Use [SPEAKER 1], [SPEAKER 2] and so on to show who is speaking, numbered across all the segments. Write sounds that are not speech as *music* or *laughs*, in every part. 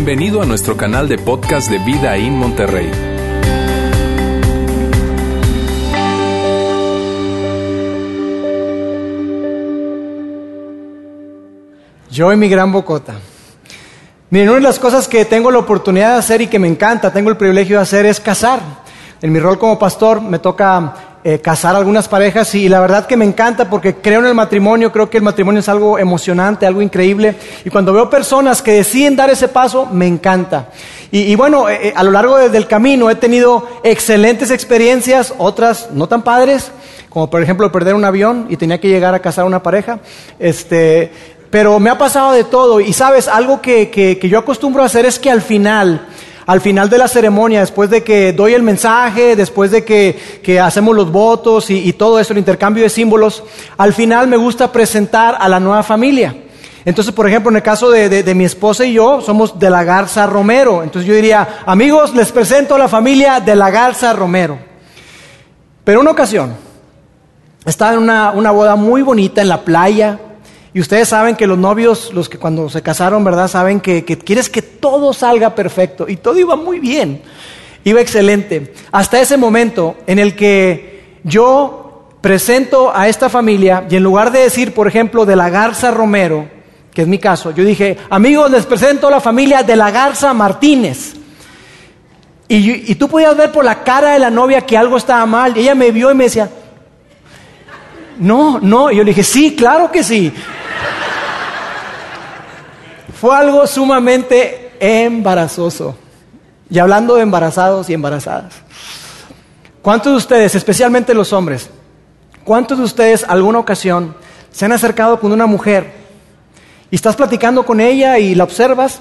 [SPEAKER 1] Bienvenido a nuestro canal de podcast de Vida en Monterrey.
[SPEAKER 2] Yo y mi gran bocota. Miren, una de las cosas que tengo la oportunidad de hacer y que me encanta, tengo el privilegio de hacer, es casar. En mi rol como pastor me toca eh, casar algunas parejas y la verdad que me encanta porque creo en el matrimonio, creo que el matrimonio es algo emocionante, algo increíble y cuando veo personas que deciden dar ese paso, me encanta. Y, bueno, eh, eh, a lo largo del camino he tenido excelentes experiencias, otras no tan padres, como por ejemplo perder un avión y tenía que llegar a casar a una pareja. Este, pero me ha pasado de todo y sabes, algo que, que yo acostumbro a hacer es que al final al final de la ceremonia, después de que doy el mensaje, después de que, hacemos los votos y, todo eso, el intercambio de símbolos, al final me gusta presentar a la nueva familia. Entonces, por ejemplo, en el caso de, mi esposa y yo, somos de la Garza Romero. Entonces yo diría, amigos, les presento a la familia de la Garza Romero. Pero una ocasión, estaba en una, una boda muy bonita en la playa, y ustedes saben que los novios, los que cuando se casaron, ¿verdad? Saben que, quieres que todo salga perfecto. Y todo iba muy bien. Iba excelente. Hasta ese momento en el que yo presento a esta familia y en lugar de decir, por ejemplo, de la Garza Romero, que es mi caso, yo dije, amigos, les presento a la familia de la Garza Martínez. Y, y tú podías ver por la cara de la novia que algo estaba mal. Y ella me vio y me decía, no, no. Y yo le dije, sí, claro que sí. Fue algo sumamente embarazoso. Y hablando de embarazados y embarazadas. ¿Cuántos de ustedes, especialmente los hombres, cuántos de ustedes alguna ocasión se han acercado con una mujer y estás platicando con ella y la observas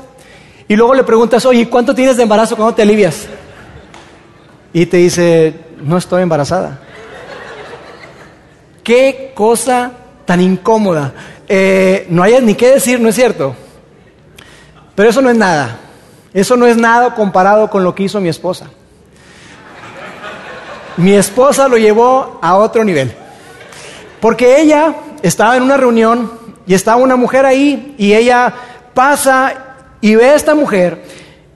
[SPEAKER 2] y luego le preguntas, oye, ¿cuánto tienes de embarazo cuando te alivias? Y te dice, no estoy embarazada. Qué cosa tan incómoda. Eh, no hay ni qué decir, ¿no es cierto? Pero eso no es nada. Eso no es nada comparado con lo que hizo mi esposa. Mi esposa lo llevó a otro nivel. Porque ella estaba en una reunión y estaba una mujer ahí y ella pasa y ve a esta mujer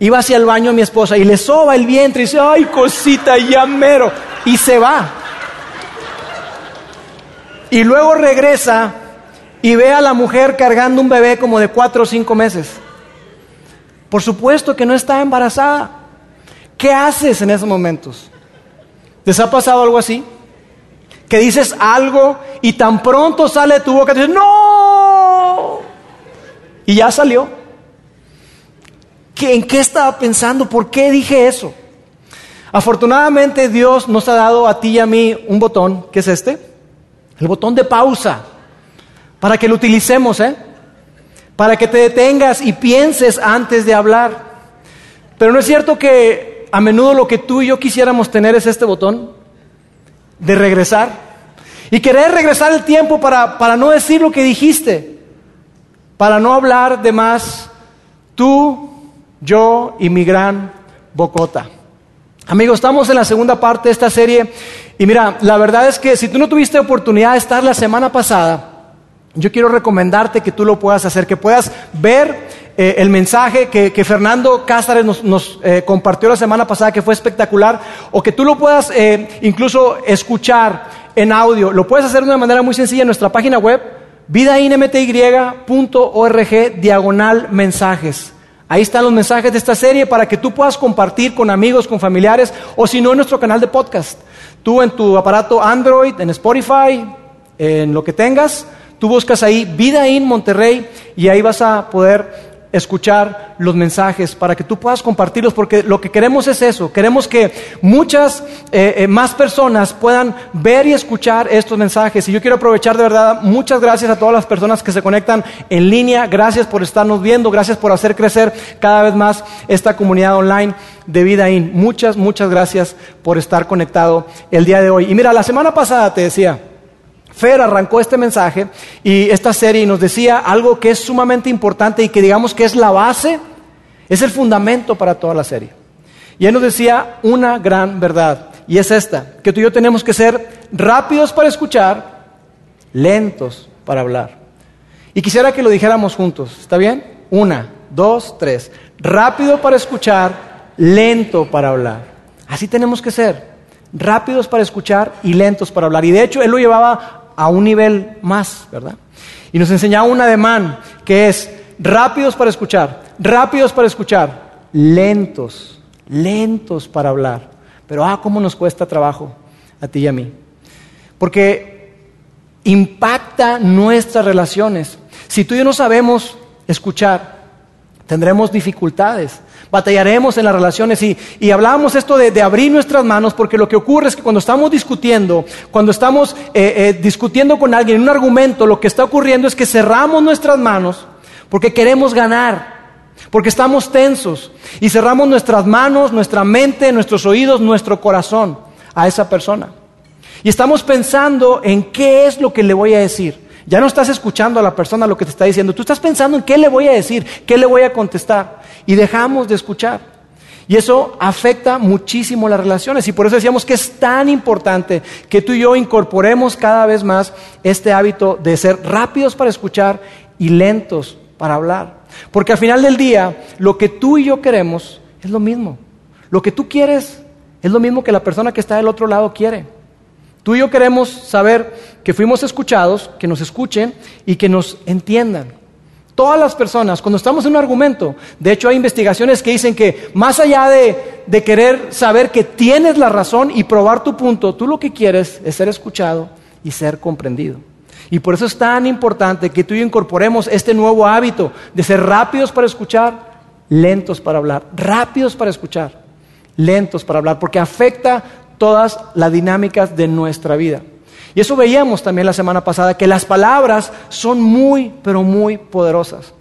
[SPEAKER 2] va hacia el baño a mi esposa y le soba el vientre y dice, ay cosita, ya mero. Y se va. Y luego regresa y ve a la mujer cargando un bebé como de cuatro o cinco meses. Por supuesto que no está embarazada. ¿Qué haces en esos momentos? ¿Les ha pasado algo así? Que dices algo y tan pronto sale de tu boca, dices, no. Y ya salió. ¿En qué estaba pensando? ¿Por qué dije eso? Afortunadamente Dios nos ha dado a ti y a mí un botón, que es este, el botón de pausa, para que lo utilicemos, ¿eh? para que te detengas y pienses antes de hablar. Pero no es cierto que a menudo lo que tú y yo quisiéramos tener es este botón de regresar. Y querer regresar el tiempo para, para no decir lo que dijiste, para no hablar de más tú, yo y mi gran bocota. Amigos, estamos en la segunda parte de esta serie y mira, la verdad es que si tú no tuviste oportunidad de estar la semana pasada, yo quiero recomendarte que tú lo puedas hacer, que puedas ver eh, el mensaje que, Fernando Cázares nos, eh, compartió la semana pasada, que fue espectacular, o que tú lo puedas eh, incluso escuchar en audio. Lo puedes hacer de una manera muy sencilla en nuestra página web, vidainmty.org, diagonal mensajes. Ahí están los mensajes de esta serie para que tú puedas compartir con amigos, con familiares, o si no en nuestro canal de podcast. Tú en tu aparato Android, en Spotify, en lo que tengas Tú buscas ahí Vida en Monterrey y ahí vas a poder escuchar los mensajes para que tú puedas compartirlos, porque lo que queremos es eso, queremos que muchas eh, eh, más personas puedan ver y escuchar estos mensajes. Y yo quiero aprovechar de verdad, muchas gracias a todas las personas que se conectan en línea, gracias por estarnos viendo, gracias por hacer crecer cada vez más esta comunidad online de Vida In. Muchas, muchas gracias por estar conectado el día de hoy. Y mira, la semana pasada te decía, Fer arrancó este mensaje y esta serie y nos decía algo que es sumamente importante y que digamos que es la base, es el fundamento para toda la serie. Y él nos decía una gran verdad, y es esta, que tú y yo tenemos que ser rápidos para escuchar, lentos para hablar. Y quisiera que lo dijéramos juntos, ¿está bien? Una, dos, tres. Rápido para escuchar, lento para hablar. Así tenemos que ser. Rápidos para escuchar y lentos para hablar. Y de hecho, él lo llevaba a un nivel más, ¿verdad? Y nos enseñaba un ademán que es rápidos para escuchar, rápidos para escuchar, lentos, lentos para hablar. Pero ah, cómo nos cuesta trabajo a ti y a mí. Porque impacta nuestras relaciones. Si tú y yo no sabemos escuchar, tendremos dificultades, batallaremos en las relaciones y, y hablábamos esto de, abrir nuestras manos porque lo que ocurre es que cuando estamos discutiendo, cuando estamos eh, eh, discutiendo con alguien en un argumento, lo que está ocurriendo es que cerramos nuestras manos porque queremos ganar, porque estamos tensos y cerramos nuestras manos, nuestra mente, nuestros oídos, nuestro corazón a esa persona. Y estamos pensando en qué es lo que le voy a decir. Ya no estás escuchando a la persona lo que te está diciendo, tú estás pensando en qué le voy a decir, qué le voy a contestar. Y dejamos de escuchar. Y eso afecta muchísimo las relaciones. Y por eso decíamos que es tan importante que tú y yo incorporemos cada vez más este hábito de ser rápidos para escuchar y lentos para hablar. Porque al final del día, lo que tú y yo queremos es lo mismo. Lo que tú quieres es lo mismo que la persona que está del otro lado quiere. Tú y yo queremos saber que fuimos escuchados, que nos escuchen y que nos entiendan. Todas las personas, cuando estamos en un argumento, de hecho hay investigaciones que dicen que más allá de, de, querer saber que tienes la razón y probar tu punto, tú lo que quieres es ser escuchado y ser comprendido. Y por eso es tan importante que tú y yo incorporemos este nuevo hábito de ser rápidos para escuchar, lentos para hablar, rápidos para escuchar, lentos para hablar, porque afecta todas las dinámicas de nuestra vida. Y eso veíamos también la semana pasada, que las palabras son muy, pero muy poderosas.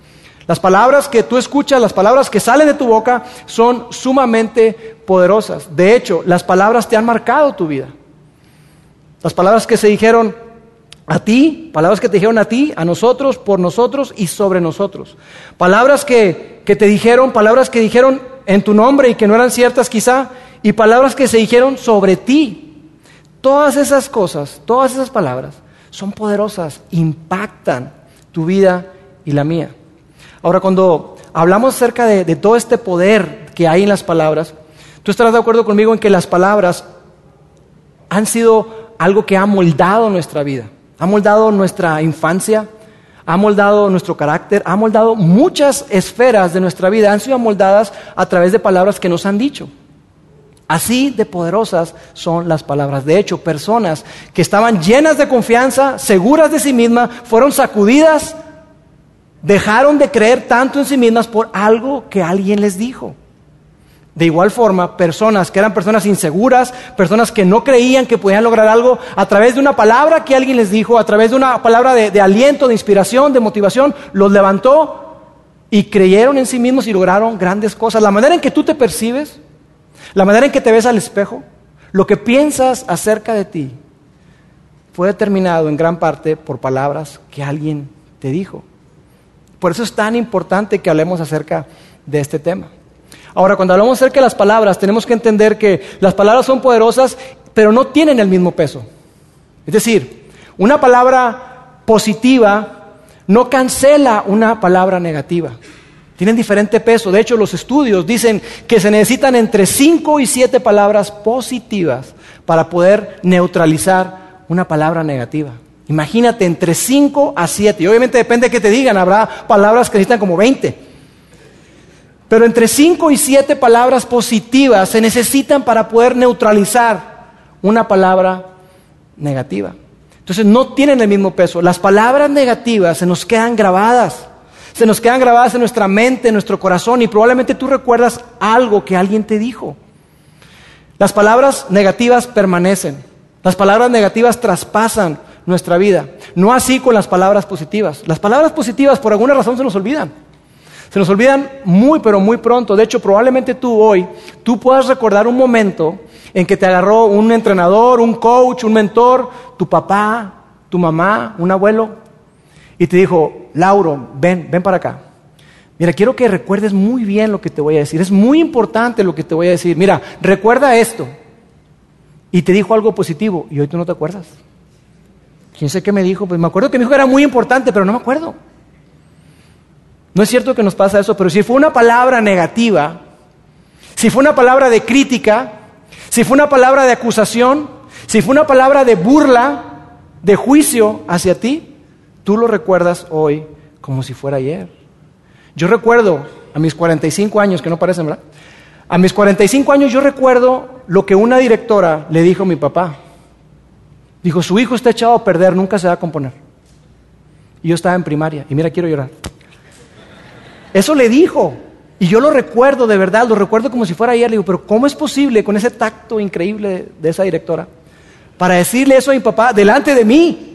[SPEAKER 2] Las palabras que tú escuchas, las palabras que salen de tu boca son sumamente poderosas. De hecho, las palabras te han marcado tu vida. Las palabras que se dijeron a ti, palabras que te dijeron a ti, a nosotros, por nosotros y sobre nosotros. Palabras que, que te dijeron, palabras que dijeron en tu nombre y que no eran ciertas quizá, y palabras que se dijeron sobre ti. Todas esas cosas, todas esas palabras son poderosas, impactan tu vida y la mía. Ahora, cuando hablamos acerca de, todo este poder que hay en las palabras, tú estarás de acuerdo conmigo en que las palabras han sido algo que ha moldado nuestra vida, ha moldado nuestra infancia, ha moldado nuestro carácter, ha moldado muchas esferas de nuestra vida, han sido moldadas a través de palabras que nos han dicho. Así de poderosas son las palabras. De hecho, personas que estaban llenas de confianza, seguras de sí mismas, fueron sacudidas, dejaron de creer tanto en sí mismas por algo que alguien les dijo. De igual forma, personas que eran personas inseguras, personas que no creían que podían lograr algo, a través de una palabra que alguien les dijo, a través de una palabra de, de aliento, de inspiración, de motivación, los levantó y creyeron en sí mismos y lograron grandes cosas. La manera en que tú te percibes, la manera en que te ves al espejo, lo que piensas acerca de ti, fue determinado en gran parte por palabras que alguien te dijo. Por eso es tan importante que hablemos acerca de este tema. Ahora, cuando hablamos acerca de las palabras, tenemos que entender que las palabras son poderosas, pero no tienen el mismo peso. Es decir, una palabra positiva no cancela una palabra negativa. Tienen diferente peso. De hecho, los estudios dicen que se necesitan entre 5 y 7 palabras positivas para poder neutralizar una palabra negativa. Imagínate, entre 5 a 7. Y obviamente depende de qué te digan. Habrá palabras que necesitan como 20. Pero entre 5 y 7 palabras positivas se necesitan para poder neutralizar una palabra negativa. Entonces no tienen el mismo peso. Las palabras negativas se nos quedan grabadas se nos quedan grabadas en nuestra mente, en nuestro corazón y probablemente tú recuerdas algo que alguien te dijo. Las palabras negativas permanecen, las palabras negativas traspasan nuestra vida, no así con las palabras positivas. Las palabras positivas por alguna razón se nos olvidan. Se nos olvidan muy, pero muy pronto. De hecho, probablemente tú hoy, tú puedas recordar un momento en que te agarró un entrenador, un coach, un mentor, tu papá, tu mamá, un abuelo, y te dijo, Lauro, ven, ven para acá. Mira, quiero que recuerdes muy bien lo que te voy a decir. Es muy importante lo que te voy a decir. Mira, recuerda esto. Y te dijo algo positivo y hoy tú no te acuerdas. ¿Quién sé qué me dijo? Pues me acuerdo que me dijo que era muy importante, pero no me acuerdo. No es cierto que nos pasa eso, pero si fue una palabra negativa, si fue una palabra de crítica, si fue una palabra de acusación, si fue una palabra de burla, de juicio hacia ti, tú lo recuerdas hoy como si fuera ayer. Yo recuerdo a mis 45 años, que no parecen, ¿verdad? A mis 45 años yo recuerdo lo que una directora le dijo a mi papá. Dijo, su hijo está echado a perder, nunca se va a componer. Y yo estaba en primaria, y mira, quiero llorar. Eso le dijo. Y yo lo recuerdo de verdad, lo recuerdo como si fuera ayer. Le digo, pero ¿cómo es posible con ese tacto increíble de esa directora para decirle eso a mi papá delante de mí?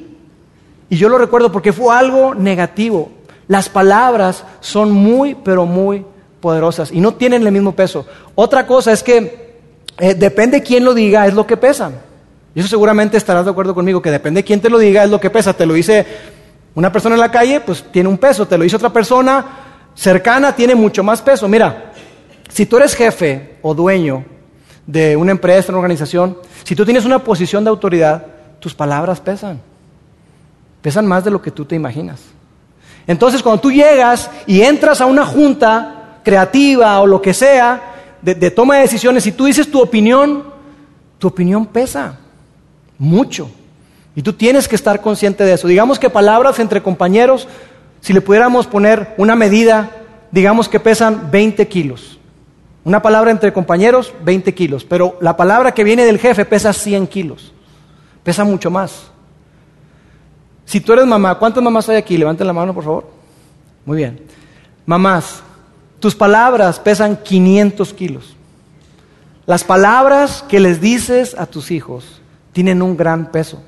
[SPEAKER 2] Y yo lo recuerdo porque fue algo negativo. Las palabras son muy, pero muy poderosas y no tienen el mismo peso. Otra cosa es que eh, depende quién lo diga, es lo que pesa. Y eso seguramente estarás de acuerdo conmigo, que depende quién te lo diga, es lo que pesa. Te lo dice una persona en la calle, pues tiene un peso. Te lo dice otra persona, cercana tiene mucho más peso. Mira, si tú eres jefe o dueño de una empresa, una organización, si tú tienes una posición de autoridad, tus palabras pesan. Pesan más de lo que tú te imaginas. Entonces, cuando tú llegas y entras a una junta creativa o lo que sea, de, toma de decisiones, y tú dices tu opinión, tu opinión pesa mucho. Y tú tienes que estar consciente de eso. Digamos que palabras entre compañeros si le pudiéramos poner una medida, digamos que pesan 20 kilos. Una palabra entre compañeros, 20 kilos. Pero la palabra que viene del jefe pesa 100 kilos. Pesa mucho más. Si tú eres mamá, ¿cuántas mamás hay aquí? Levanten la mano, por favor. Muy bien. Mamás, tus palabras pesan 500 kilos. Las palabras que les dices a tus hijos tienen un gran peso.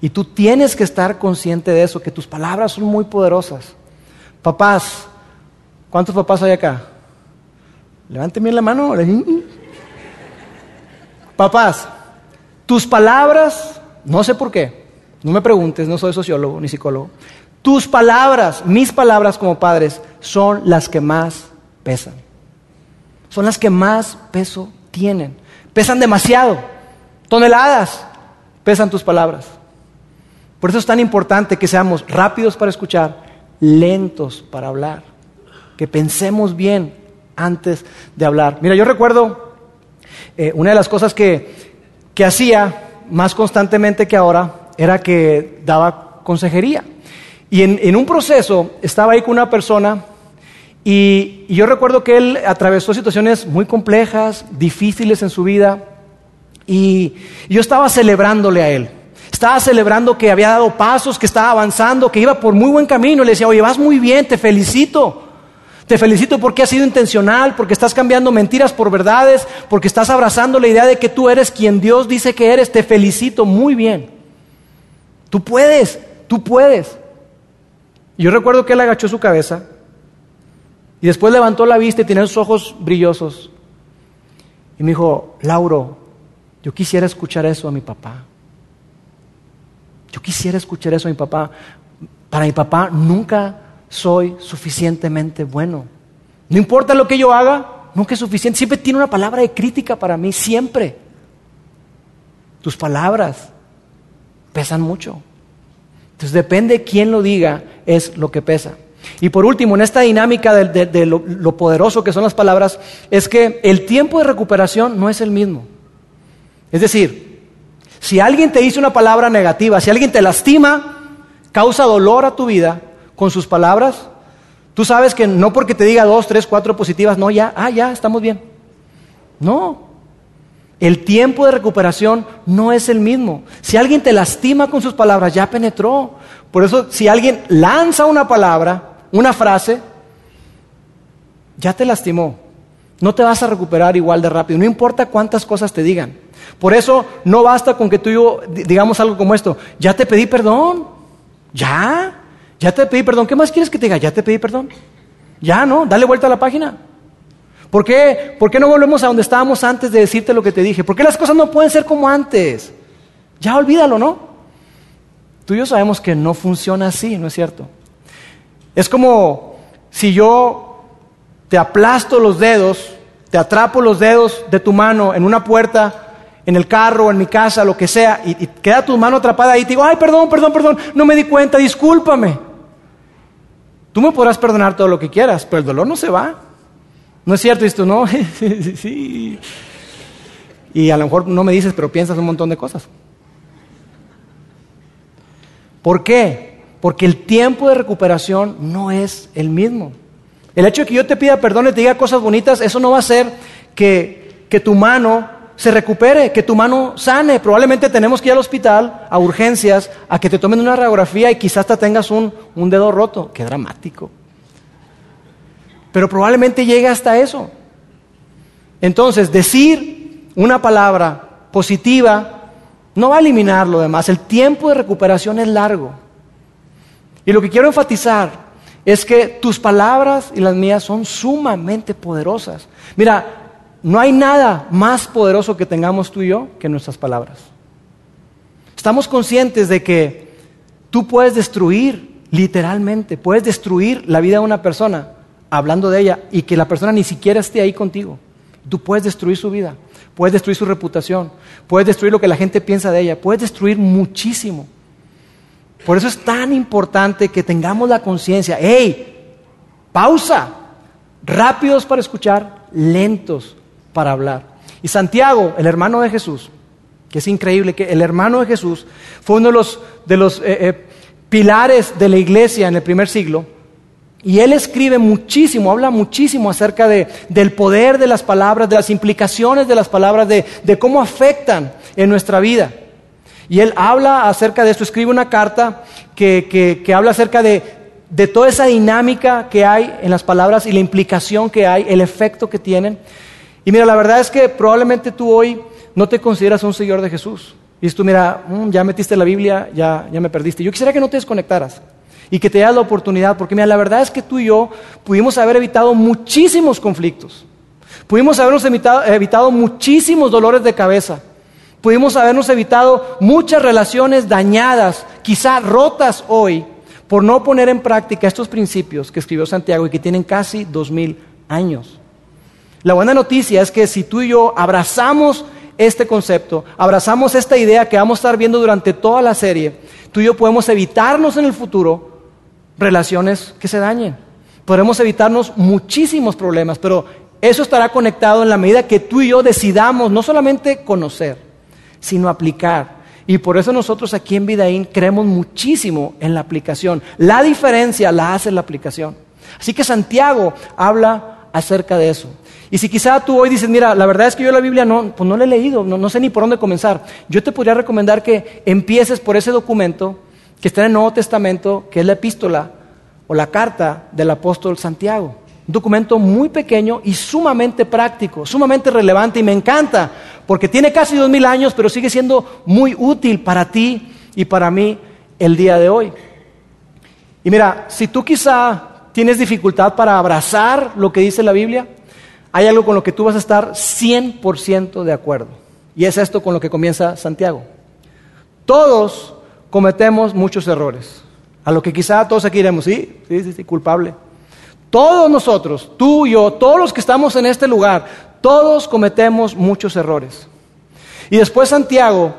[SPEAKER 2] Y tú tienes que estar consciente de eso, que tus palabras son muy poderosas. Papás, ¿cuántos papás hay acá? Levanten bien la mano. Papás, tus palabras, no sé por qué, no me preguntes, no soy sociólogo ni psicólogo. Tus palabras, mis palabras como padres, son las que más pesan. Son las que más peso tienen. Pesan demasiado. Toneladas pesan tus palabras. Por eso es tan importante que seamos rápidos para escuchar, lentos para hablar, que pensemos bien antes de hablar. Mira, yo recuerdo eh, una de las cosas que, hacía más constantemente que ahora era que daba consejería. Y en, un proceso estaba ahí con una persona y, yo recuerdo que él atravesó situaciones muy complejas, difíciles en su vida y yo estaba celebrándole a él estaba celebrando que había dado pasos, que estaba avanzando, que iba por muy buen camino. Le decía, oye, vas muy bien, te felicito. Te felicito porque has sido intencional, porque estás cambiando mentiras por verdades, porque estás abrazando la idea de que tú eres quien Dios dice que eres. Te felicito muy bien. Tú puedes, tú puedes. Y yo recuerdo que él agachó su cabeza y después levantó la vista y tenía sus ojos brillosos. Y me dijo, Lauro, yo quisiera escuchar eso a mi papá. Yo quisiera escuchar eso a mi papá. Para mi papá nunca soy suficientemente bueno. No importa lo que yo haga, nunca es suficiente. Siempre tiene una palabra de crítica para mí, siempre. Tus palabras pesan mucho. Entonces depende de quién lo diga, es lo que pesa. Y por último, en esta dinámica de, lo poderoso que son las palabras, es que el tiempo de recuperación no es el mismo. Es decir, si alguien te dice una palabra negativa, si alguien te lastima, causa dolor a tu vida con sus palabras, tú sabes que no porque te diga dos, tres, cuatro positivas, no, ya, ah, ya, estamos bien. No. El tiempo de recuperación no es el mismo. Si alguien te lastima con sus palabras, ya penetró. Por eso, si alguien lanza una palabra, una frase, ya te lastimó. No te vas a recuperar igual de rápido. No importa cuántas cosas te digan. Por eso no basta con que tú y yo digamos algo como esto, ya te pedí perdón, ya, ya te pedí perdón, ¿qué más quieres que te diga? Ya te pedí perdón, ya no, dale vuelta a la página. ¿Por qué? ¿Por qué no volvemos a donde estábamos antes de decirte lo que te dije? ¿Por qué las cosas no pueden ser como antes? Ya olvídalo, ¿no? Tú y yo sabemos que no funciona así, ¿no es cierto? Es como si yo te aplasto los dedos, te atrapo los dedos de tu mano en una puerta en el carro, en mi casa, lo que sea, y, queda tu mano atrapada ahí y te digo, ay, perdón, perdón, perdón, no me di cuenta, discúlpame. Tú me podrás perdonar todo lo que quieras, pero el dolor no se va. ¿No es cierto? Tú, no, *laughs* sí. Y a lo mejor no me dices, pero piensas un montón de cosas. ¿Por qué? Porque el tiempo de recuperación no es el mismo. El hecho de que yo te pida perdón y te diga cosas bonitas, eso no va a hacer que, que tu mano se recupere, que tu mano sane. Probablemente tenemos que ir al hospital, a urgencias, a que te tomen una radiografía y quizás hasta tengas un, un dedo roto. Qué dramático. Pero probablemente llegue hasta eso. Entonces, decir una palabra positiva no va a eliminar lo demás. El tiempo de recuperación es largo. Y lo que quiero enfatizar es que tus palabras y las mías son sumamente poderosas. Mira, no hay nada más poderoso que tengamos tú y yo que nuestras palabras. Estamos conscientes de que tú puedes destruir, literalmente, puedes destruir la vida de una persona hablando de ella y que la persona ni siquiera esté ahí contigo. Tú puedes destruir su vida, puedes destruir su reputación, puedes destruir lo que la gente piensa de ella, puedes destruir muchísimo. Por eso es tan importante que tengamos la conciencia, hey, pausa, rápidos para escuchar, lentos para hablar. Y Santiago, el hermano de Jesús, que es increíble que el hermano de Jesús fue uno de los, de los eh, eh, pilares de la iglesia en el primer siglo, y él escribe muchísimo, habla muchísimo acerca de, del poder de las palabras, de las implicaciones de las palabras, de, de, cómo afectan en nuestra vida. Y él habla acerca de esto, escribe una carta que, que, habla acerca de, de toda esa dinámica que hay en las palabras y la implicación que hay, el efecto que tienen. Y mira, la verdad es que probablemente tú hoy no te consideras un seguidor de Jesús. Y tú, mira, mm, ya metiste la Biblia, ya, ya me perdiste. Yo quisiera que no te desconectaras y que te das la oportunidad, porque mira, la verdad es que tú y yo pudimos haber evitado muchísimos conflictos, pudimos habernos evitado, evitado muchísimos dolores de cabeza, pudimos habernos evitado muchas relaciones dañadas, quizá rotas hoy, por no poner en práctica estos principios que escribió Santiago y que tienen casi dos mil años. La buena noticia es que si tú y yo abrazamos este concepto, abrazamos esta idea que vamos a estar viendo durante toda la serie, tú y yo podemos evitarnos en el futuro relaciones que se dañen. Podremos evitarnos muchísimos problemas, pero eso estará conectado en la medida que tú y yo decidamos no solamente conocer, sino aplicar. Y por eso nosotros aquí en Vidaín creemos muchísimo en la aplicación. La diferencia la hace la aplicación. Así que Santiago habla acerca de eso. Y si quizá tú hoy dices, mira, la verdad es que yo la Biblia no, pues no la he leído, no, no sé ni por dónde comenzar, yo te podría recomendar que empieces por ese documento que está en el Nuevo Testamento, que es la epístola o la carta del apóstol Santiago. Un documento muy pequeño y sumamente práctico, sumamente relevante y me encanta porque tiene casi dos mil años, pero sigue siendo muy útil para ti y para mí el día de hoy. Y mira, si tú quizá tienes dificultad para abrazar lo que dice la Biblia, hay algo con lo que tú vas a estar 100% de acuerdo. Y es esto con lo que comienza Santiago. Todos cometemos muchos errores. A lo que quizá todos aquí diremos, sí, sí, sí, sí, culpable. Todos nosotros, tú y yo, todos los que estamos en este lugar, todos cometemos muchos errores. Y después Santiago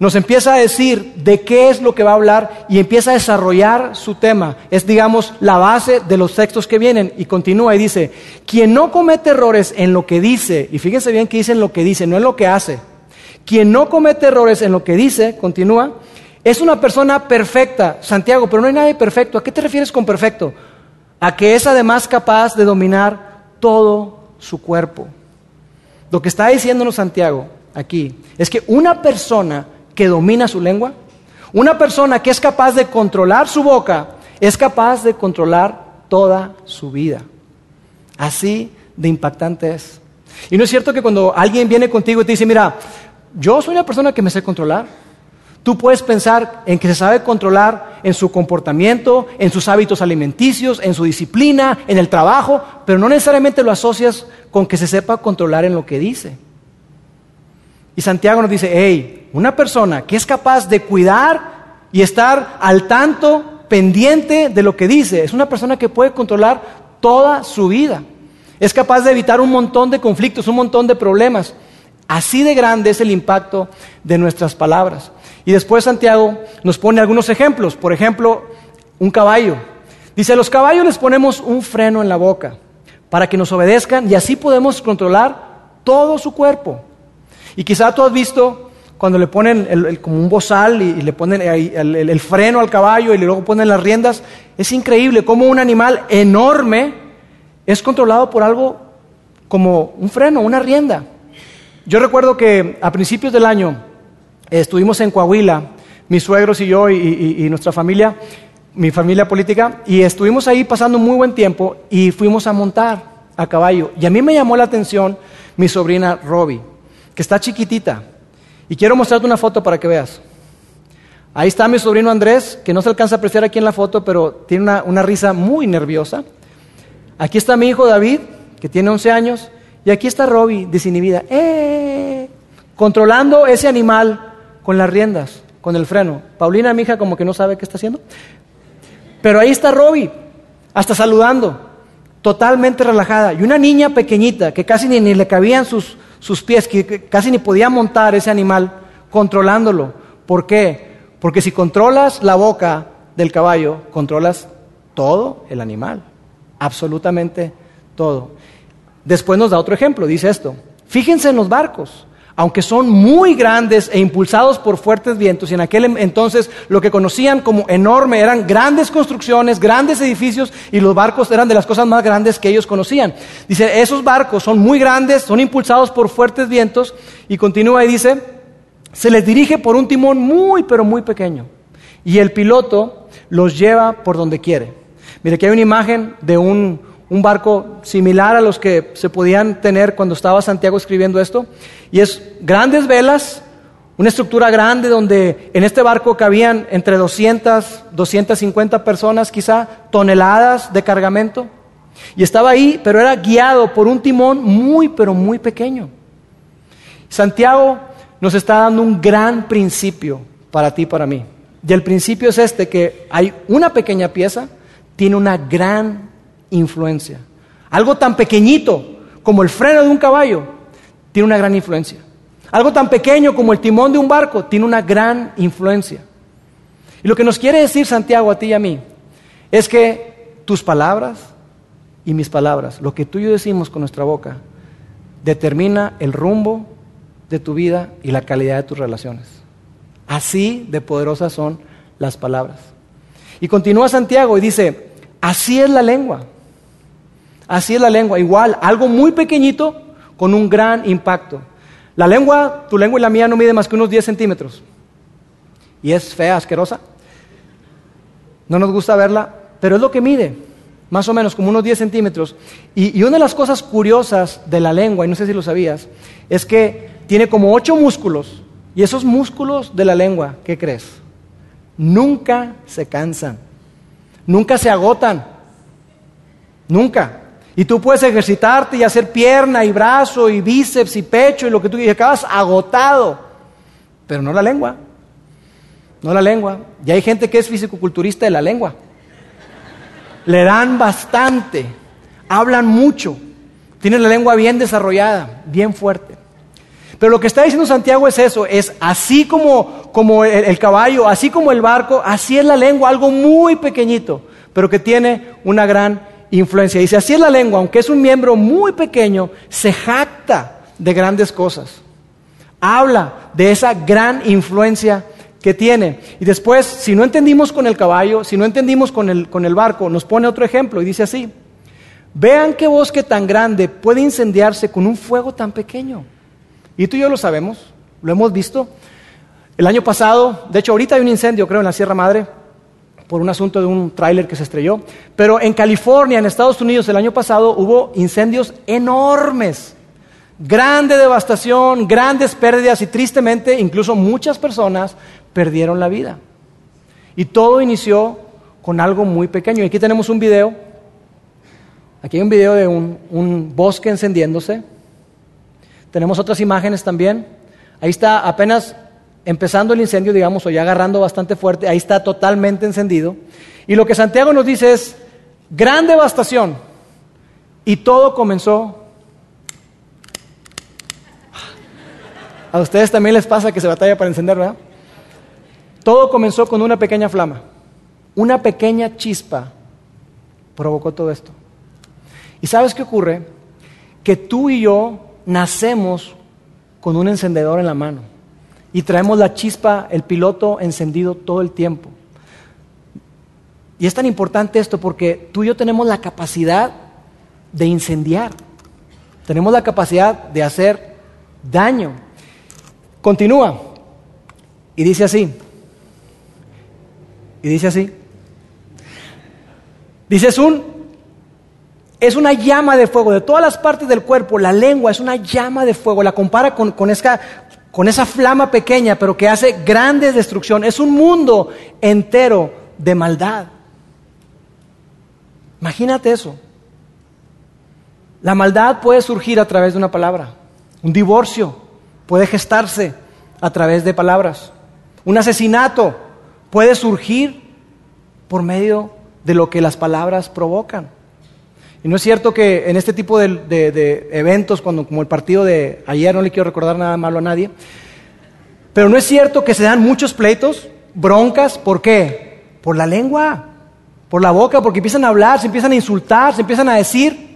[SPEAKER 2] nos empieza a decir de qué es lo que va a hablar y empieza a desarrollar su tema. Es, digamos, la base de los textos que vienen. Y continúa y dice, quien no comete errores en lo que dice, y fíjense bien que dice en lo que dice, no en lo que hace. Quien no comete errores en lo que dice, continúa, es una persona perfecta, Santiago, pero no hay nadie perfecto. ¿A qué te refieres con perfecto? A que es además capaz de dominar todo su cuerpo. Lo que está diciéndonos Santiago aquí es que una persona que domina su lengua, una persona que es capaz de controlar su boca, es capaz de controlar toda su vida. Así de impactante es. Y no es cierto que cuando alguien viene contigo y te dice, mira, yo soy una persona que me sé controlar, Tú puedes pensar en que se sabe controlar en su comportamiento, en sus hábitos alimenticios, en su disciplina, en el trabajo, pero no necesariamente lo asocias con que se sepa controlar en lo que dice. Y Santiago nos dice, hey, una persona que es capaz de cuidar y estar al tanto, pendiente de lo que dice, es una persona que puede controlar toda su vida. Es capaz de evitar un montón de conflictos, un montón de problemas. Así de grande es el impacto de nuestras palabras. Y después Santiago nos pone algunos ejemplos. Por ejemplo, un caballo. Dice, a los caballos les ponemos un freno en la boca para que nos obedezcan y así podemos controlar todo su cuerpo. Y quizá tú has visto cuando le ponen como un bozal y, le ponen el, freno al caballo y luego ponen las riendas, es increíble cómo un animal enorme es controlado por algo como un freno, una rienda. Yo recuerdo que a principios del año estuvimos en Coahuila, mis suegros y yo y, nuestra familia, mi familia política, y estuvimos ahí pasando muy buen tiempo y fuimos a montar a caballo. Y a mí me llamó la atención mi sobrina Robbie, que está chiquitita. Y quiero mostrarte una foto para que veas. Ahí está mi sobrino Andrés, que no se alcanza a apreciar aquí en la foto, pero tiene una, una risa muy nerviosa. Aquí está mi hijo David, que tiene 11 años, y aquí está Robbie, desinhibida, ¡eh! controlando ese animal con las riendas, con el freno. Paulina, mi hija, como que no sabe qué está haciendo. Pero ahí está Robbie, hasta saludando, totalmente relajada. Y una niña pequeñita, que casi ni, le cabían sus, sus pies, que casi ni podía montar ese animal, controlándolo. ¿Por qué? Porque si controlas la boca del caballo, controlas todo el animal, absolutamente todo. Después nos da otro ejemplo, dice esto. Fíjense en los barcos, aunque son muy grandes e impulsados por fuertes vientos, y en aquel entonces lo que conocían como enorme eran grandes construcciones, grandes edificios, y los barcos eran de las cosas más grandes que ellos conocían. Dice, esos barcos son muy grandes, son impulsados por fuertes vientos, y continúa y dice, se les dirige por un timón muy, pero muy pequeño, y el piloto los lleva por donde quiere. Mire, aquí hay una imagen de un un barco similar a los que se podían tener cuando estaba Santiago escribiendo esto. Y es grandes velas, una estructura grande donde en este barco cabían entre 200, 250 personas, quizá toneladas de cargamento. Y estaba ahí, pero era guiado por un timón muy, pero muy pequeño. Santiago nos está dando un gran principio para ti para mí. Y el principio es este, que hay una pequeña pieza, tiene una gran influencia. Algo tan pequeñito como el freno de un caballo tiene una gran influencia. Algo tan pequeño como el timón de un barco tiene una gran influencia. Y lo que nos quiere decir Santiago a ti y a mí es que tus palabras y mis palabras, lo que tú y yo decimos con nuestra boca, determina el rumbo de tu vida y la calidad de tus relaciones. Así de poderosas son las palabras. Y continúa Santiago y dice, así es la lengua. Así es la lengua, igual, algo muy pequeñito con un gran impacto. La lengua, tu lengua y la mía no mide más que unos 10 centímetros. Y es fea, asquerosa. No nos gusta verla, pero es lo que mide, más o menos como unos 10 centímetros. Y, y una de las cosas curiosas de la lengua, y no sé si lo sabías, es que tiene como ocho músculos. Y esos músculos de la lengua, ¿qué crees? Nunca se cansan, nunca se agotan, nunca. Y tú puedes ejercitarte y hacer pierna y brazo y bíceps y pecho y lo que tú y acabas agotado, pero no la lengua. No la lengua. Y hay gente que es fisicoculturista de la lengua. Le dan bastante, hablan mucho, tienen la lengua bien desarrollada, bien fuerte. Pero lo que está diciendo Santiago es eso, es así como, como el, el caballo, así como el barco, así es la lengua, algo muy pequeñito, pero que tiene una gran influencia. Dice, así es la lengua, aunque es un miembro muy pequeño, se jacta de grandes cosas. Habla de esa gran influencia que tiene. Y después, si no entendimos con el caballo, si no entendimos con el, con el barco, nos pone otro ejemplo y dice así, vean qué bosque tan grande puede incendiarse con un fuego tan pequeño. Y tú y yo lo sabemos, lo hemos visto. El año pasado, de hecho ahorita hay un incendio, creo, en la Sierra Madre, por un asunto de un tráiler que se estrelló. Pero en California, en Estados Unidos, el año pasado hubo incendios enormes, grande devastación, grandes pérdidas y tristemente incluso muchas personas perdieron la vida. Y todo inició con algo muy pequeño. Y aquí tenemos un video. Aquí hay un video de un, un bosque encendiéndose. Tenemos otras imágenes también. Ahí está apenas empezando el incendio, digamos, o ya agarrando bastante fuerte, ahí está totalmente encendido. Y lo que Santiago nos dice es, gran devastación. Y todo comenzó... A ustedes también les pasa que se batalla para encender, ¿verdad? Todo comenzó con una pequeña flama, una pequeña chispa provocó todo esto. ¿Y sabes qué ocurre? Que tú y yo nacemos con un encendedor en la mano y traemos la chispa, el piloto encendido todo el tiempo. Y es tan importante esto porque tú y yo tenemos la capacidad de incendiar, tenemos la capacidad de hacer daño. Continúa. Y dice así, y dice así, dice es un, es una llama de fuego. De todas las partes del cuerpo, la lengua es una llama de fuego, la compara con, con, esa, con esa flama pequeña pero que hace grandes destrucción, es un mundo entero de maldad. Imagínate eso. La maldad puede surgir a través de una palabra. Un divorcio puede gestarse a través de palabras. Un asesinato puede surgir por medio de lo que las palabras provocan. Y no es cierto que en este tipo de, eventos, cuando, como el partido de ayer, no le quiero recordar nada malo a nadie, pero no es cierto que se dan muchos pleitos, broncas, ¿por qué? Por la lengua por la boca, porque empiezan a hablar, se empiezan a insultar, se empiezan a decir.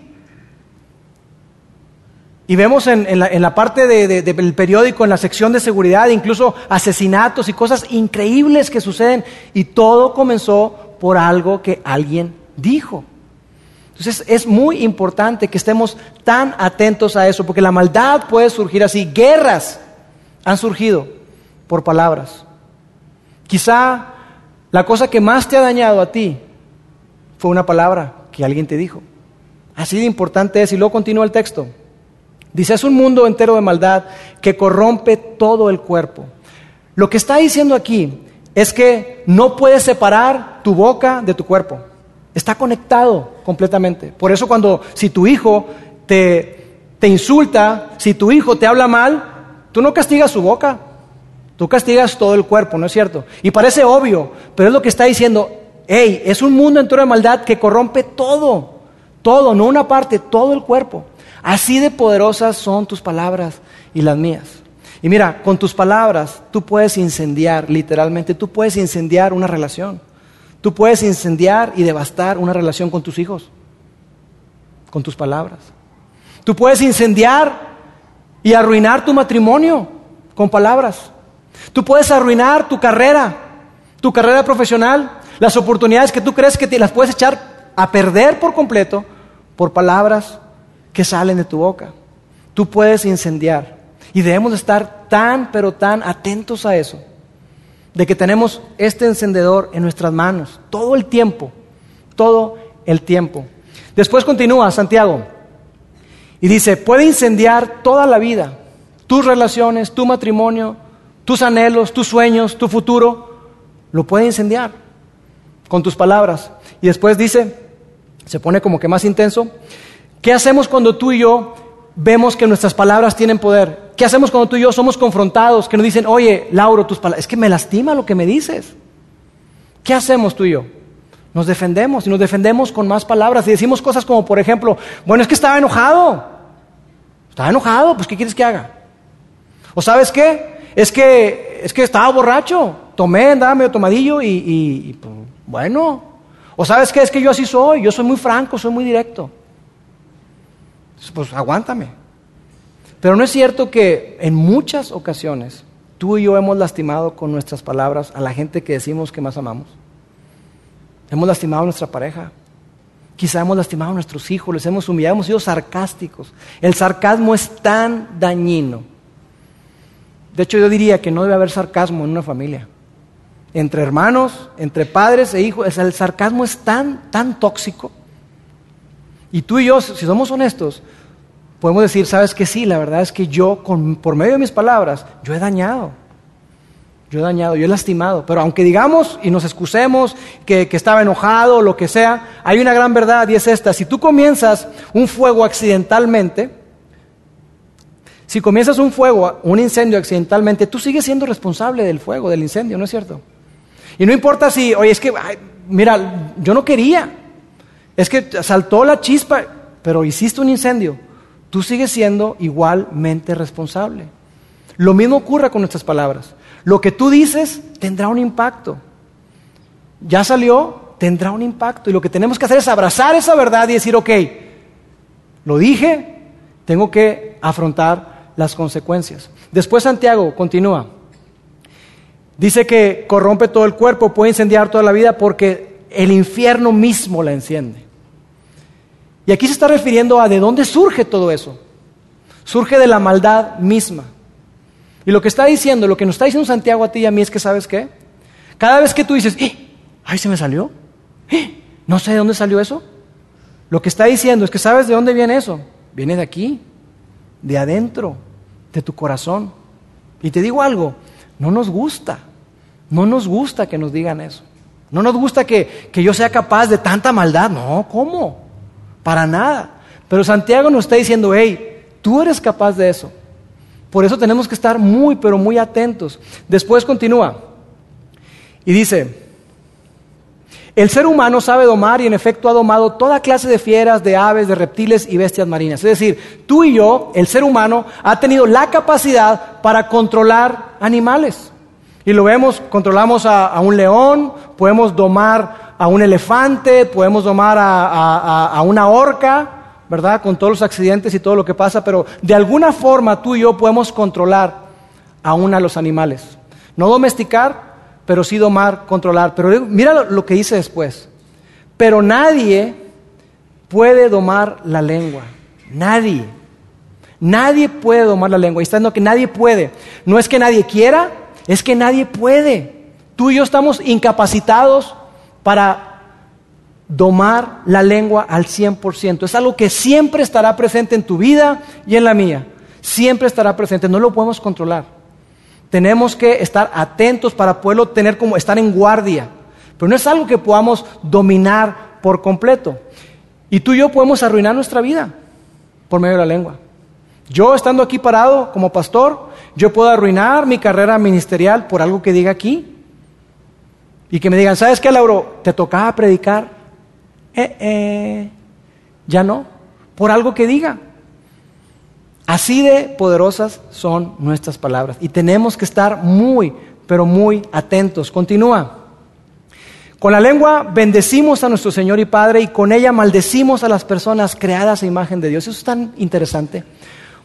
[SPEAKER 2] Y vemos en, la, parte del periódico, en la sección de seguridad, incluso asesinatos y cosas increíbles que suceden. Y todo comenzó por algo que alguien dijo. Entonces es muy importante que estemos tan atentos a eso, porque la maldad puede surgir así. Guerras han surgido por palabras. Quizá la cosa que más te ha dañado a ti fue una palabra que alguien te dijo. Así de importante es. Y luego continúa el texto. Dice, es un mundo entero de maldad que corrompe todo el cuerpo. Lo que está diciendo aquí es que no puedes separar tu boca de tu cuerpo. Está conectado completamente. Por eso cuando, si tu hijo te, te insulta, si tu hijo te habla mal, tú no castigas su boca, tú castigas todo el cuerpo, ¿no es cierto? Y parece obvio, pero es lo que está diciendo, Hey, es un mundo entero de maldad que corrompe todo, todo, no una parte, todo el cuerpo. Así de poderosas son tus palabras y las mías. Y mira, con tus palabras tú puedes incendiar, literalmente, tú puedes incendiar una relación. Tú puedes incendiar y devastar una relación con tus hijos, con tus palabras. Tú puedes incendiar y arruinar tu matrimonio con palabras. Tú puedes arruinar tu carrera, tu carrera profesional. Las oportunidades que tú crees que te las puedes echar a perder por completo por palabras que salen de tu boca. Tú puedes incendiar. Y debemos estar tan, pero tan atentos a eso. De que tenemos este encendedor en nuestras manos todo el tiempo. Todo el tiempo. Después continúa Santiago. Y dice, puede incendiar toda la vida. Tus relaciones, tu matrimonio, tus anhelos, tus sueños, tu futuro. Lo puede incendiar con tus palabras. Y después dice, se pone como que más intenso, ¿qué hacemos cuando tú y yo vemos que nuestras palabras tienen poder? ¿Qué hacemos cuando tú y yo somos confrontados, que nos dicen, oye, Lauro, tus palabras, es que me lastima lo que me dices? ¿Qué hacemos tú y yo? Nos defendemos y nos defendemos con más palabras y decimos cosas como, por ejemplo, bueno, es que estaba enojado. Estaba enojado, pues ¿qué quieres que haga? ¿O sabes qué? Es que, es que estaba borracho. Tomé, andaba medio tomadillo y, y pues, bueno, o sabes qué es que yo así soy, yo soy muy franco, soy muy directo. Pues aguántame. Pero no es cierto que en muchas ocasiones tú y yo hemos lastimado con nuestras palabras a la gente que decimos que más amamos. Hemos lastimado a nuestra pareja. Quizá hemos lastimado a nuestros hijos, les hemos humillado, hemos sido sarcásticos. El sarcasmo es tan dañino. De hecho, yo diría que no debe haber sarcasmo en una familia entre hermanos, entre padres e hijos, el sarcasmo es tan, tan tóxico. Y tú y yo, si somos honestos, podemos decir, sabes que sí, la verdad es que yo, por medio de mis palabras, yo he dañado. Yo he dañado, yo he lastimado. Pero aunque digamos y nos excusemos que, estaba enojado o lo que sea, hay una gran verdad y es esta. Si tú comienzas un fuego accidentalmente, si comienzas un fuego, un incendio accidentalmente, tú sigues siendo responsable del fuego, del incendio, ¿no es cierto? Y no importa si, oye, es que, mira, yo no quería. Es que saltó la chispa, pero hiciste un incendio. Tú sigues siendo igualmente responsable. Lo mismo ocurre con nuestras palabras. Lo que tú dices tendrá un impacto. Ya salió, tendrá un impacto. Y lo que tenemos que hacer es abrazar esa verdad y decir, ok, lo dije, tengo que afrontar las consecuencias. Después Santiago continúa. Dice que corrompe todo el cuerpo, puede incendiar toda la vida porque el infierno mismo la enciende. Y aquí se está refiriendo a de dónde surge todo eso. Surge de la maldad misma. Y lo que está diciendo, lo que nos está diciendo Santiago a ti y a mí es que, ¿sabes qué? Cada vez que tú dices, ¡Eh! ¡ay, se me salió! ¡Eh! No sé de dónde salió eso. Lo que está diciendo es que, ¿sabes de dónde viene eso? Viene de aquí, de adentro, de tu corazón. Y te digo algo, no nos gusta, no nos gusta que nos digan eso. No nos gusta que, que yo sea capaz de tanta maldad. No, ¿cómo? Para nada. Pero Santiago nos está diciendo, hey, tú eres capaz de eso. Por eso tenemos que estar muy, pero muy atentos. Después continúa y dice, el ser humano sabe domar y en efecto ha domado toda clase de fieras, de aves, de reptiles y bestias marinas. Es decir, tú y yo, el ser humano, ha tenido la capacidad para controlar animales. Y lo vemos, controlamos a, un león, podemos domar a un elefante, podemos domar a una orca, ¿verdad? Con todos los accidentes y todo lo que pasa, pero de alguna forma tú y yo podemos controlar aún a los animales. No domesticar, pero sí domar, controlar. Pero mira lo, que dice después. Pero nadie puede domar la lengua. Nadie. Nadie puede domar la lengua. Y está diciendo que nadie puede. No es que nadie quiera, es que nadie puede. Tú y yo estamos incapacitados para domar la lengua al 100%. Es algo que siempre estará presente en tu vida y en la mía. Siempre estará presente, no lo podemos controlar. Tenemos que estar atentos para poderlo tener como estar en guardia. Pero no es algo que podamos dominar por completo. Y tú y yo podemos arruinar nuestra vida por medio de la lengua. Yo estando aquí parado como pastor, yo puedo arruinar mi carrera ministerial por algo que diga aquí. Y que me digan, ¿sabes qué, Lauro? Te tocaba predicar eh, eh, ya no, por algo que diga. Así de poderosas son nuestras palabras y tenemos que estar muy, pero muy atentos. Continúa. Con la lengua bendecimos a nuestro Señor y Padre y con ella maldecimos a las personas creadas a imagen de Dios. Eso es tan interesante.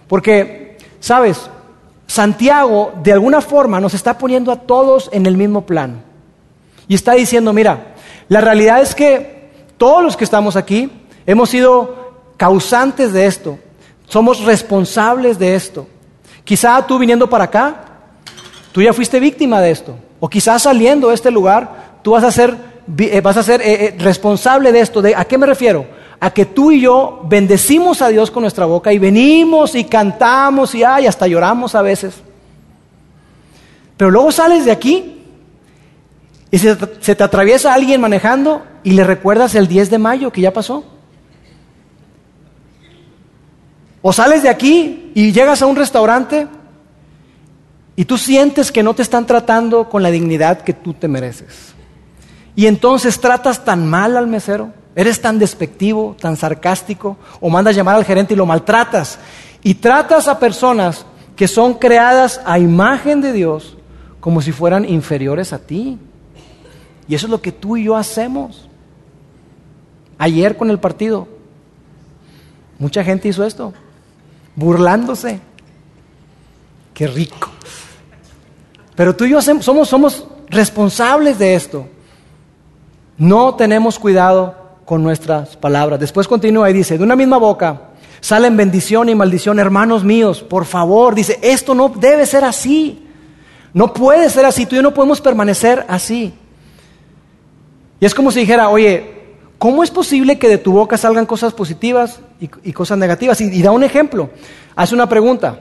[SPEAKER 2] Porque, ¿sabes? Santiago de alguna forma nos está poniendo a todos en el mismo plano. Y está diciendo, mira, la realidad es que todos los que estamos aquí hemos sido causantes de esto, somos responsables de esto. Quizá tú viniendo para acá, tú ya fuiste víctima de esto, o quizás saliendo de este lugar, tú vas a ser, eh, vas a ser eh, eh, responsable de esto. ¿A qué me refiero? A que tú y yo bendecimos a Dios con nuestra boca y venimos y cantamos y ay, hasta lloramos a veces. Pero luego sales de aquí y se, te atraviesa alguien manejando y le recuerdas el 10 de mayo que ya pasó. O sales de aquí y llegas a un restaurante y tú sientes que no te están tratando con la dignidad que tú te mereces. Y entonces tratas tan mal al mesero, eres tan despectivo, tan sarcástico, o mandas llamar al gerente y lo maltratas. Y tratas a personas que son creadas a imagen de Dios como si fueran inferiores a ti. Y eso es lo que tú y yo hacemos. Ayer con el partido, mucha gente hizo esto, burlándose. Qué rico. Pero tú y yo somos, somos responsables de esto. No tenemos cuidado con nuestras palabras. Después continúa y dice, de una misma boca salen bendición y maldición, hermanos míos, por favor, dice, esto no debe ser así. No puede ser así, tú y yo no podemos permanecer así. Y es como si dijera, oye, ¿cómo es posible que de tu boca salgan cosas positivas y, cosas negativas? Y, da un ejemplo, hace una pregunta.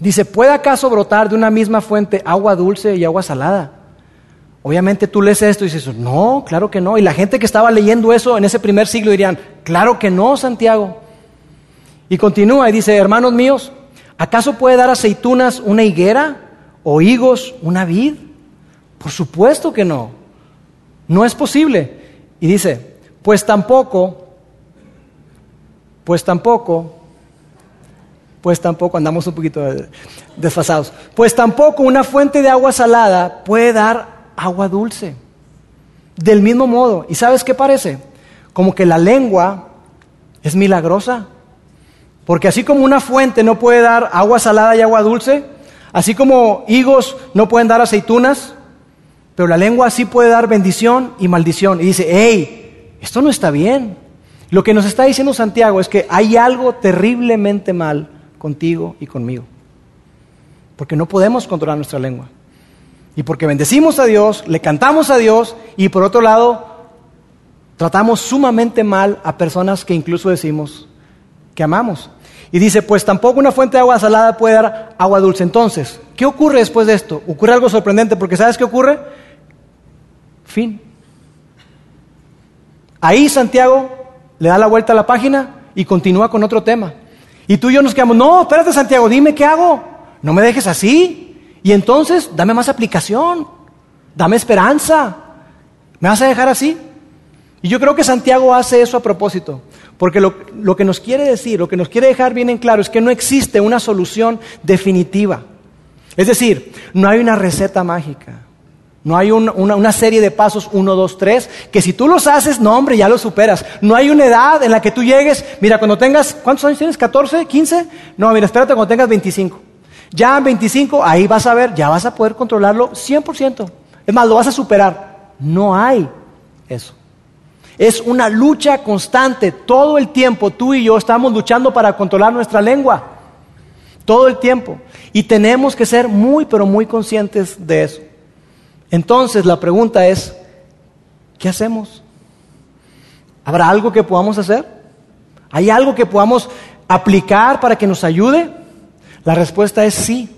[SPEAKER 2] Dice, ¿puede acaso brotar de una misma fuente agua dulce y agua salada? Obviamente tú lees esto y dices, no, claro que no. Y la gente que estaba leyendo eso en ese primer siglo dirían, claro que no, Santiago. Y continúa y dice, hermanos míos, ¿acaso puede dar aceitunas una higuera o higos una vid? Por supuesto que no. No es posible. Y dice, pues tampoco, pues tampoco, pues tampoco, andamos un poquito desfasados, pues tampoco una fuente de agua salada puede dar agua dulce. Del mismo modo, ¿y sabes qué parece? Como que la lengua es milagrosa. Porque así como una fuente no puede dar agua salada y agua dulce, así como higos no pueden dar aceitunas, pero la lengua sí puede dar bendición y maldición. Y dice, hey, esto no está bien. Lo que nos está diciendo Santiago es que hay algo terriblemente mal contigo y conmigo. Porque no podemos controlar nuestra lengua. Y porque bendecimos a Dios, le cantamos a Dios y por otro lado tratamos sumamente mal a personas que incluso decimos que amamos. Y dice, pues tampoco una fuente de agua salada puede dar agua dulce. Entonces, ¿qué ocurre después de esto? Ocurre algo sorprendente, porque ¿sabes qué ocurre? Fin. Ahí Santiago le da la vuelta a la página y continúa con otro tema. Y tú y yo nos quedamos, no, espérate Santiago, dime qué hago. No me dejes así. Y entonces, dame más aplicación, dame esperanza. ¿Me vas a dejar así? Y yo creo que Santiago hace eso a propósito, porque lo, lo, que nos quiere decir, lo que nos quiere dejar bien en claro es que no existe una solución definitiva. Es decir, no hay una receta mágica. No hay una, serie de pasos, uno, dos, tres, que si tú los haces, no hombre, ya los superas. No hay una edad en la que tú llegues, mira, cuando tengas, ¿cuántos años tienes? ¿14? ¿15? No, mira, espérate cuando tengas 25. Ya en 25, ahí vas a ver, ya vas a poder controlarlo 100%. Es más, lo vas a superar. No hay eso. Es una lucha constante. Todo el tiempo tú y yo estamos luchando para controlar nuestra lengua. Todo el tiempo. Y tenemos que ser muy, pero muy conscientes de eso. Entonces la pregunta es, ¿qué hacemos? ¿Habrá algo que podamos hacer? ¿Hay algo que podamos aplicar para que nos ayude? La respuesta es sí.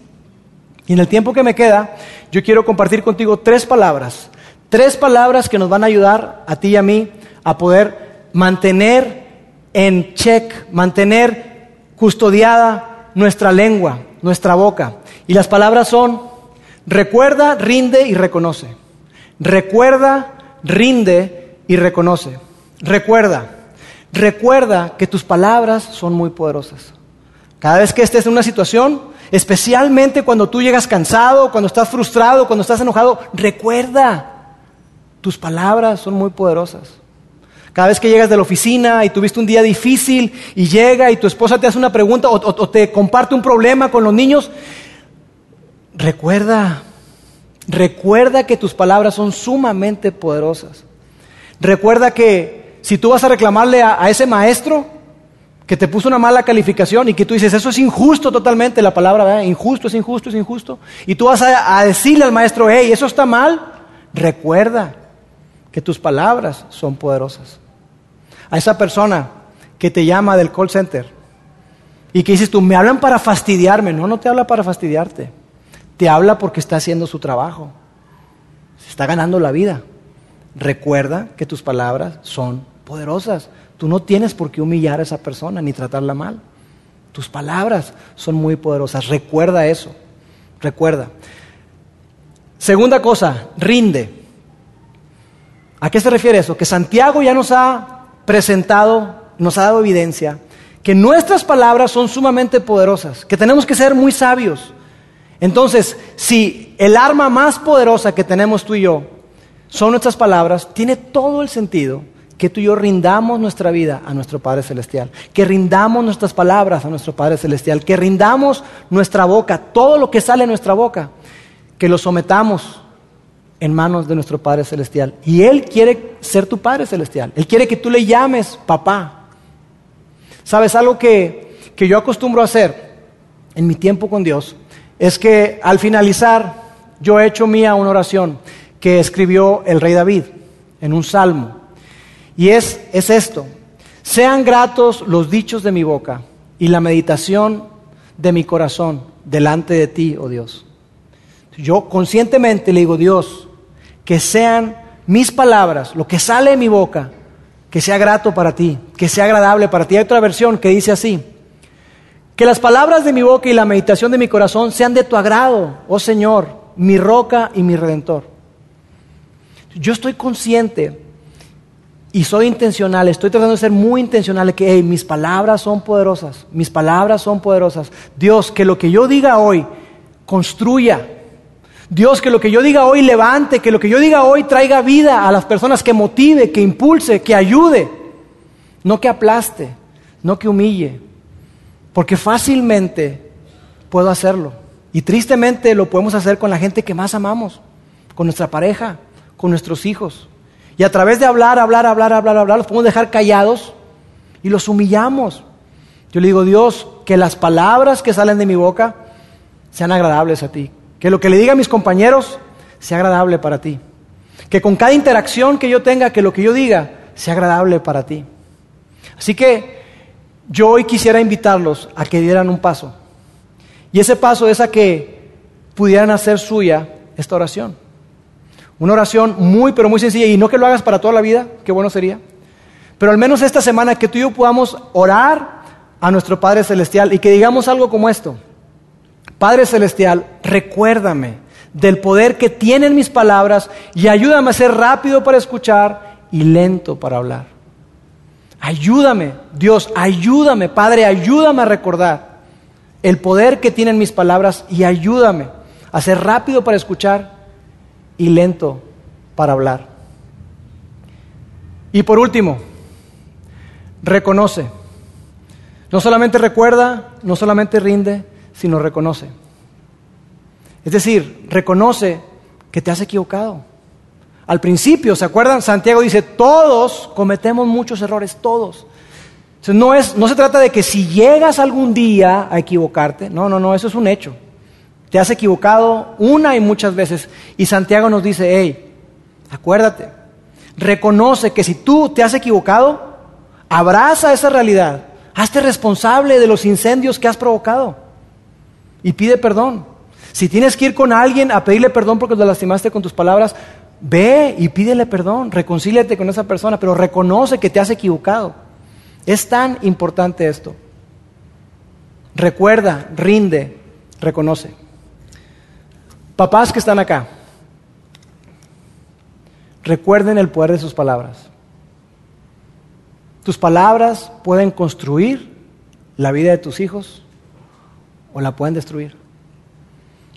[SPEAKER 2] Y en el tiempo que me queda, yo quiero compartir contigo tres palabras. Tres palabras que nos van a ayudar a ti y a mí a poder mantener en check, mantener custodiada nuestra lengua, nuestra boca. Y las palabras son Recuerda, rinde y reconoce. Recuerda, rinde y reconoce. Recuerda, recuerda que tus palabras son muy poderosas. Cada vez que estés en una situación, especialmente cuando tú llegas cansado, cuando estás frustrado, cuando estás enojado, recuerda, tus palabras son muy poderosas. Cada vez que llegas de la oficina y tuviste un día difícil y llega y tu esposa te hace una pregunta o, o te comparte un problema con los niños, Recuerda, recuerda que tus palabras son sumamente poderosas. Recuerda que si tú vas a reclamarle a, ese maestro que te puso una mala calificación y que tú dices, eso es injusto totalmente, la palabra, injusto, es injusto, es injusto, y tú vas a, a decirle al maestro, hey, eso está mal, recuerda que tus palabras son poderosas. A esa persona que te llama del call center y que dices tú, me hablan para fastidiarme, no, no te habla para fastidiarte. Te habla porque está haciendo su trabajo. Se está ganando la vida. Recuerda que tus palabras son poderosas. Tú no tienes por qué humillar a esa persona ni tratarla mal. Tus palabras son muy poderosas. Recuerda eso. Recuerda. Segunda cosa, rinde. ¿A qué se refiere eso? Que Santiago ya nos ha presentado, nos ha dado evidencia que nuestras palabras son sumamente poderosas, que tenemos que ser muy sabios, entonces, si el arma más poderosa que tenemos tú y yo son nuestras palabras, tiene todo el sentido que tú y yo rindamos nuestra vida a nuestro Padre Celestial, que rindamos nuestras palabras a nuestro Padre Celestial, que rindamos nuestra boca, todo lo que sale de nuestra boca, que lo sometamos en manos de nuestro Padre Celestial. Y Él quiere ser tu Padre Celestial, Él quiere que tú le llames papá. ¿Sabes algo que, que yo acostumbro a hacer en mi tiempo con Dios? Es que al finalizar yo he hecho mía una oración que escribió el rey David en un salmo. Y es, es esto, sean gratos los dichos de mi boca y la meditación de mi corazón delante de ti, oh Dios. Yo conscientemente le digo, Dios, que sean mis palabras, lo que sale de mi boca, que sea grato para ti, que sea agradable para ti. Hay otra versión que dice así, que las palabras de mi boca y la meditación de mi corazón sean de tu agrado, oh Señor, mi roca y mi redentor. Yo estoy consciente y soy intencional, estoy tratando de ser muy intencional que mis palabras son poderosas, mis palabras son poderosas. Dios, que lo que yo diga hoy construya, Dios, que lo que yo diga hoy levante, que lo que yo diga hoy traiga vida a las personas, que motive, que impulse, que ayude, no que aplaste, no que humille, porque fácilmente puedo hacerlo. Y tristemente lo podemos hacer con la gente que más amamos, con nuestra pareja, con nuestros hijos. Y a través de hablar, hablar, hablar, hablar, hablar, los podemos dejar callados y los humillamos. Yo le digo, Dios, que las palabras que salen de mi boca sean agradables a ti, que lo que le diga a mis compañeros sea agradable para ti. Que con cada interacción que yo tenga, que lo que yo diga sea agradable para ti. Así que yo hoy quisiera invitarlos a que dieran un paso. Y ese paso es a que pudieran hacer suya esta oración. Una oración muy, pero muy sencilla. Y no que lo hagas para toda la vida, qué bueno sería. Pero al menos esta semana que tú y yo podamos orar a nuestro Padre Celestial y que digamos algo como esto. Padre Celestial, recuérdame del poder que tienen mis palabras y ayúdame a ser rápido para escuchar y lento para hablar. Ayúdame, Dios, ayúdame, Padre, ayúdame a recordar el poder que tienen mis palabras y ayúdame a ser rápido para escuchar y lento para hablar. Y por último, reconoce. No solamente recuerda, no solamente rinde, sino reconoce. Es decir, reconoce que te has equivocado. Al principio, ¿se acuerdan? Santiago dice, todos cometemos muchos errores, todos. no, es, no se trata de que si llegas algún día a equivocarte, no, no, no, eso es un hecho. Te has equivocado una y muchas veces. Y Santiago nos dice, hey, acuérdate, reconoce que si tú te has equivocado, abraza esa realidad, hazte responsable de los incendios que has provocado y pide perdón. Si tienes que ir con alguien a pedirle perdón porque lo lastimaste con tus palabras, ve y pídele perdón, reconcíliate con esa persona, pero reconoce que te has equivocado. Es tan importante esto. Recuerda, rinde, reconoce. Papás que están acá, recuerden el poder de sus palabras. Tus palabras pueden construir la vida de tus hijos o la pueden destruir.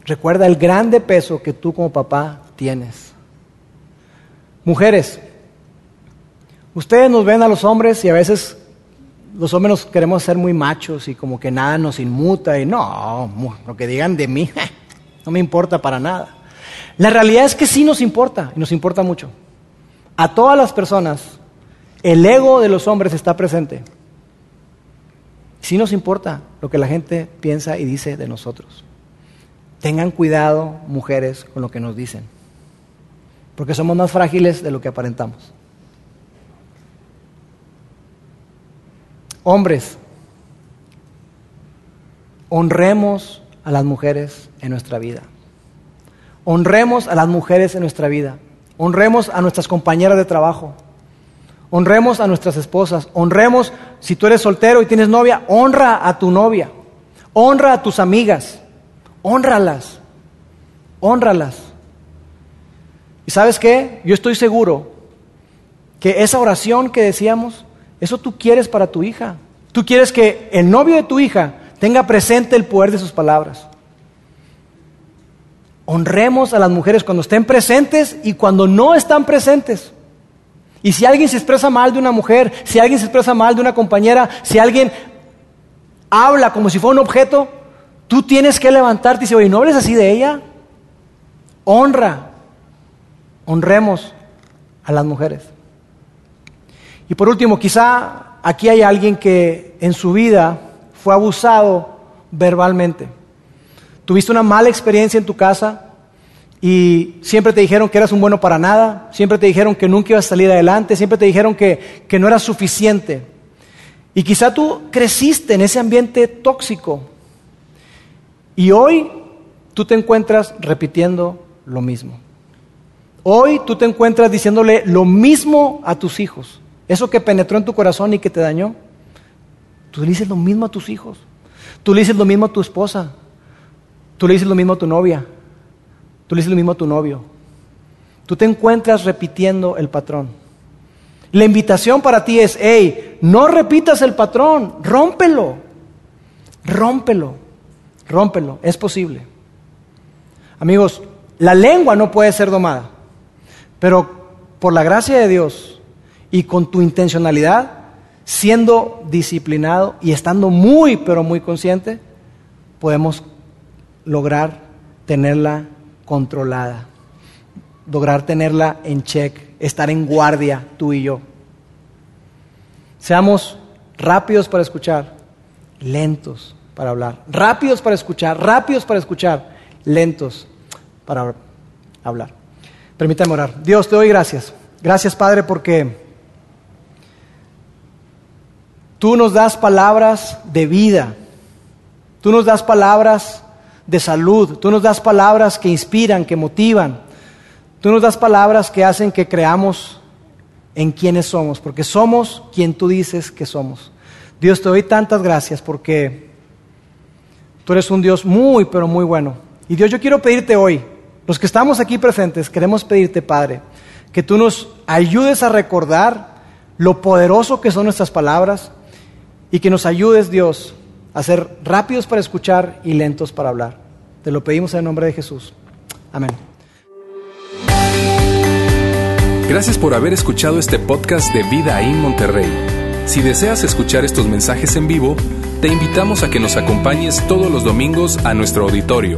[SPEAKER 2] Recuerda el grande peso que tú como papá tienes. Mujeres, ustedes nos ven a los hombres y a veces los hombres nos queremos ser muy machos y como que nada nos inmuta y no, lo que digan de mí *laughs* no me importa para nada. La realidad es que sí nos importa y nos importa mucho. A todas las personas el ego de los hombres está presente. Sí nos importa lo que la gente piensa y dice de nosotros. Tengan cuidado, mujeres, con lo que nos dicen, porque somos más frágiles de lo que aparentamos. Hombres, honremos a las mujeres en nuestra vida. Honremos a las mujeres en nuestra vida. Honremos a nuestras compañeras de trabajo. Honremos a nuestras esposas. Honremos, si tú eres soltero y tienes novia, honra a tu novia. Honra a tus amigas. Honralas. Honralas. ¿Y sabes qué? Yo estoy seguro que esa oración que decíamos, eso tú quieres para tu hija. Tú quieres que el novio de tu hija tenga presente el poder de sus palabras. Honremos a las mujeres cuando estén presentes y cuando no están presentes. Y si alguien se expresa mal de una mujer, si alguien se expresa mal de una compañera, si alguien habla como si fuera un objeto, tú tienes que levantarte y decir, oye, no hables así de ella. Honra, honremos a las mujeres. Y por último, quizá aquí hay alguien que en su vida fue abusado verbalmente. Tuviste una mala experiencia en tu casa, y siempre te dijeron que eras un bueno para nada, siempre te dijeron que nunca ibas a salir adelante, siempre te dijeron que, que no eras suficiente. Y quizá tú creciste en ese ambiente tóxico y hoy tú te encuentras repitiendo lo mismo. Hoy tú te encuentras diciéndole lo mismo a tus hijos. Eso que penetró en tu corazón y que te dañó. Tú le dices lo mismo a tus hijos. Tú le dices lo mismo a tu esposa. Tú le dices lo mismo a tu novia. Tú le dices lo mismo a tu novio. Tú te encuentras repitiendo el patrón. La invitación para ti es, hey, no repitas el patrón, rómpelo, rómpelo, rómpelo, es posible. Amigos, La lengua no puede ser domada, pero por la gracia de Dios y con tu intencionalidad, siendo disciplinado y estando muy, pero muy consciente, podemos lograr tenerla controlada, lograr tenerla en check, estar en guardia tú y yo. Seamos rápidos para escuchar, lentos para hablar, rápidos para escuchar, rápidos para escuchar, lentos para hablar. Permítame orar. Dios, te doy gracias. Gracias, Padre, porque tú nos das palabras de vida. Tú nos das palabras de salud. Tú nos das palabras que inspiran, que motivan. Tú nos das palabras que hacen que creamos en quienes somos, porque somos quien tú dices que somos. Dios, te doy tantas gracias porque tú eres un Dios muy, pero muy bueno. Y Dios, yo quiero pedirte hoy, los que estamos aquí presentes, queremos pedirte, Padre, que tú nos ayudes a recordar lo poderoso que son nuestras palabras y que nos ayudes, Dios, a ser rápidos para escuchar y lentos para hablar. Te lo pedimos en el nombre de Jesús. Amén.
[SPEAKER 1] Gracias por haber escuchado este podcast de Vida en Monterrey. Si deseas escuchar estos mensajes en vivo, te invitamos a que nos acompañes todos los domingos a nuestro auditorio.